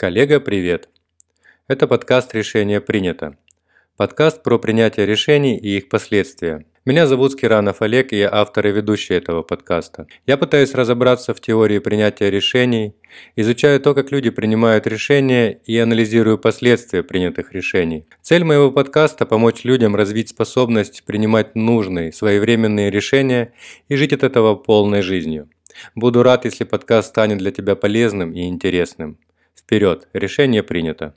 Коллега, привет! Это подкаст «Решение принято». Подкаст про принятие решений и их последствия. Меня зовут Скиранов Олег, и я автор и ведущий этого подкаста. Я пытаюсь разобраться в теории принятия решений, изучаю то, как люди принимают решения и анализирую последствия принятых решений. Цель моего подкаста – помочь людям развить способность принимать нужные, своевременные решения и жить от этого полной жизнью. Буду рад, если подкаст станет для тебя полезным и интересным. Вперед! Решение принято.